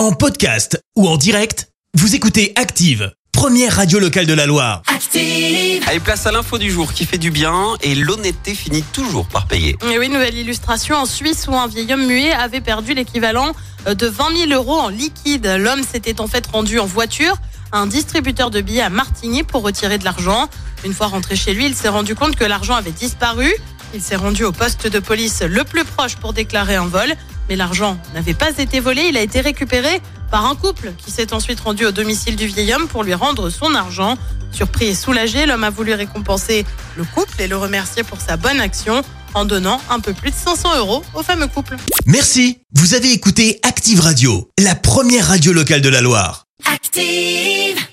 En podcast ou en direct, vous écoutez Active, première radio locale de la Loire. Active. Allez, place à l'info du jour qui fait du bien et l'honnêteté finit toujours par payer. Et oui, nouvelle illustration en Suisse où un vieil homme muet avait perdu l'équivalent euh, de 20 000 euros en liquide. L'homme s'était en fait rendu en voiture à un distributeur de billets à Martigny pour retirer de l'argent. Une fois rentré chez lui, il s'est rendu compte que l'argent avait disparu. Il s'est rendu au poste de police le plus proche pour déclarer un vol. Mais l'argent n'avait pas été volé, il a été récupéré par un couple qui s'est ensuite rendu au domicile du vieil homme pour lui rendre son argent. Surpris et soulagé, l'homme a voulu récompenser le couple et le remercier pour sa bonne action en donnant un peu plus de 500 euros au fameux couple. Merci, vous avez écouté Active Radio, la première radio locale de la Loire. Active.